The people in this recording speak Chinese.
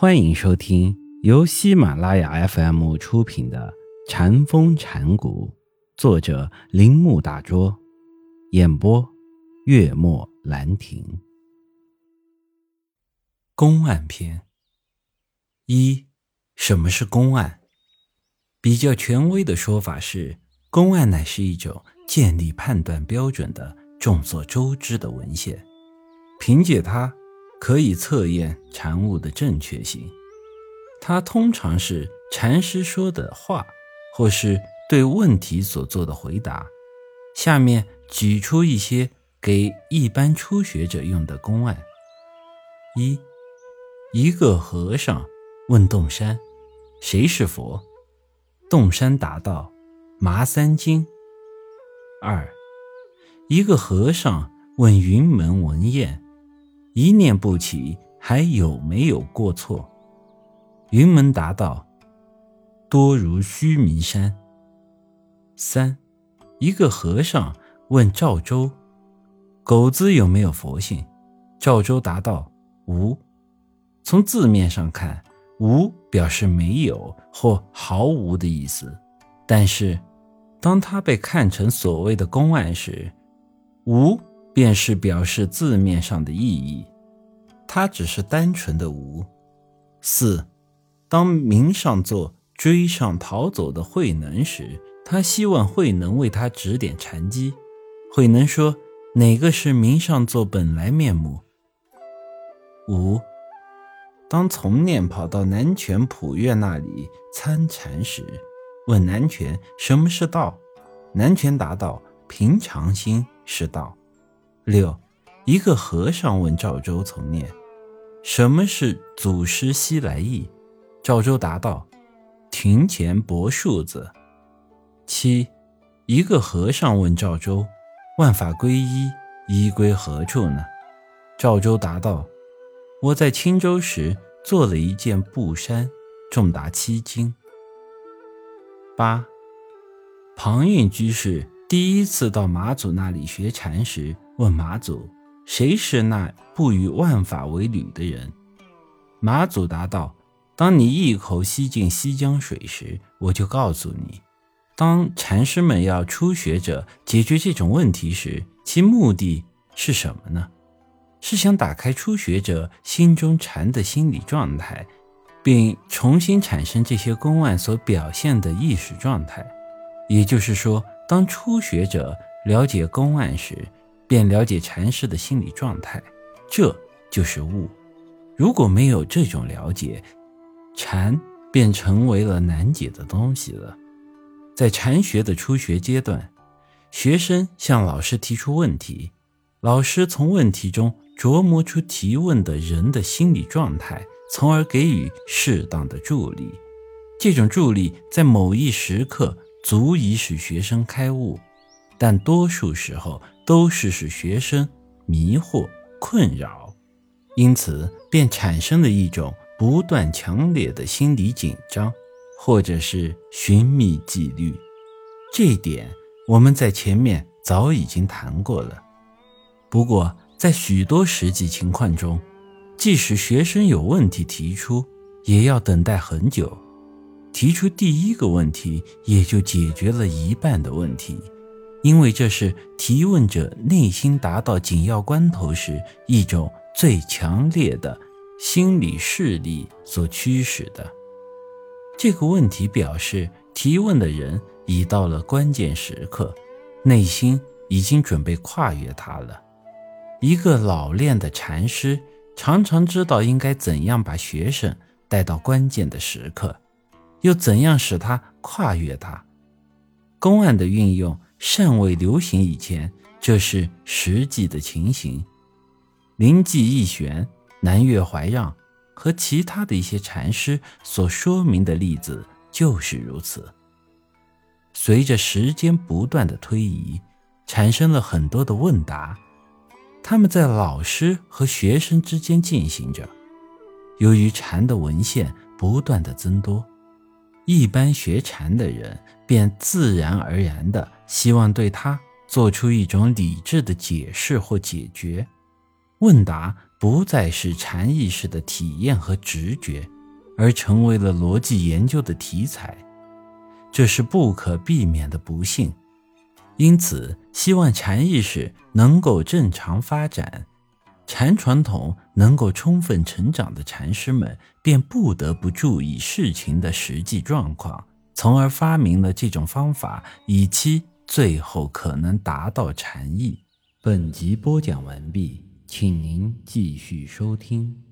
欢迎收听由喜马拉雅 FM 出品的《禅风禅谷，作者铃木大拙，演播月末兰亭。公案篇一：什么是公案？比较权威的说法是，公案乃是一种建立判断标准的众所周知的文献，凭借它。可以测验禅悟的正确性，它通常是禅师说的话，或是对问题所做的回答。下面举出一些给一般初学者用的公案：一，一个和尚问洞山：“谁是佛？”洞山答道：“麻三经。”二，一个和尚问云门文彦。一念不起，还有没有过错？云门答道：“多如须弥山。”三，一个和尚问赵州：“狗子有没有佛性？”赵州答道：“无。”从字面上看，“无”表示没有或毫无的意思。但是，当他被看成所谓的公案时，“无”。便是表示字面上的意义，它只是单纯的无。四，当明上座追上逃走的慧能时，他希望慧能为他指点禅机。慧能说：“哪个是明上座本来面目？”五，当从念跑到南泉普院那里参禅时，问南泉什么是道，南泉答道：“平常心是道。”六，一个和尚问赵州从念：“什么是祖师西来意？”赵州答道：“庭前柏树子。”七，一个和尚问赵州：“万法归一，一归何处呢？”赵州答道：“我在青州时做了一件布衫，重达七斤。”八，庞蕴居士第一次到马祖那里学禅时。问马祖：“谁是那不与万法为侣的人？”马祖答道：“当你一口吸进西江水时，我就告诉你。当禅师们要初学者解决这种问题时，其目的是什么呢？是想打开初学者心中禅的心理状态，并重新产生这些公案所表现的意识状态。也就是说，当初学者了解公案时，便了解禅师的心理状态，这就是悟。如果没有这种了解，禅便成为了难解的东西了。在禅学的初学阶段，学生向老师提出问题，老师从问题中琢磨出提问的人的心理状态，从而给予适当的助力。这种助力在某一时刻足以使学生开悟。但多数时候都是使学生迷惑困扰，因此便产生了一种不断强烈的心理紧张，或者是寻觅纪律。这一点我们在前面早已经谈过了。不过，在许多实际情况中，即使学生有问题提出，也要等待很久。提出第一个问题，也就解决了一半的问题。因为这是提问者内心达到紧要关头时一种最强烈的心理势力所驱使的。这个问题表示提问的人已到了关键时刻，内心已经准备跨越它了。一个老练的禅师常常知道应该怎样把学生带到关键的时刻，又怎样使他跨越它。公案的运用。尚未流行以前，这是实际的情形。灵济义玄、南岳怀让和其他的一些禅师所说明的例子就是如此。随着时间不断的推移，产生了很多的问答，他们在老师和学生之间进行着。由于禅的文献不断的增多。一般学禅的人便自然而然地希望对他做出一种理智的解释或解决。问答不再是禅意识的体验和直觉，而成为了逻辑研究的题材，这是不可避免的不幸。因此，希望禅意识能够正常发展，禅传统能够充分成长的禅师们，便不得不注意事情的实际状况，从而发明了这种方法，以期最后可能达到禅意。本集播讲完毕，请您继续收听。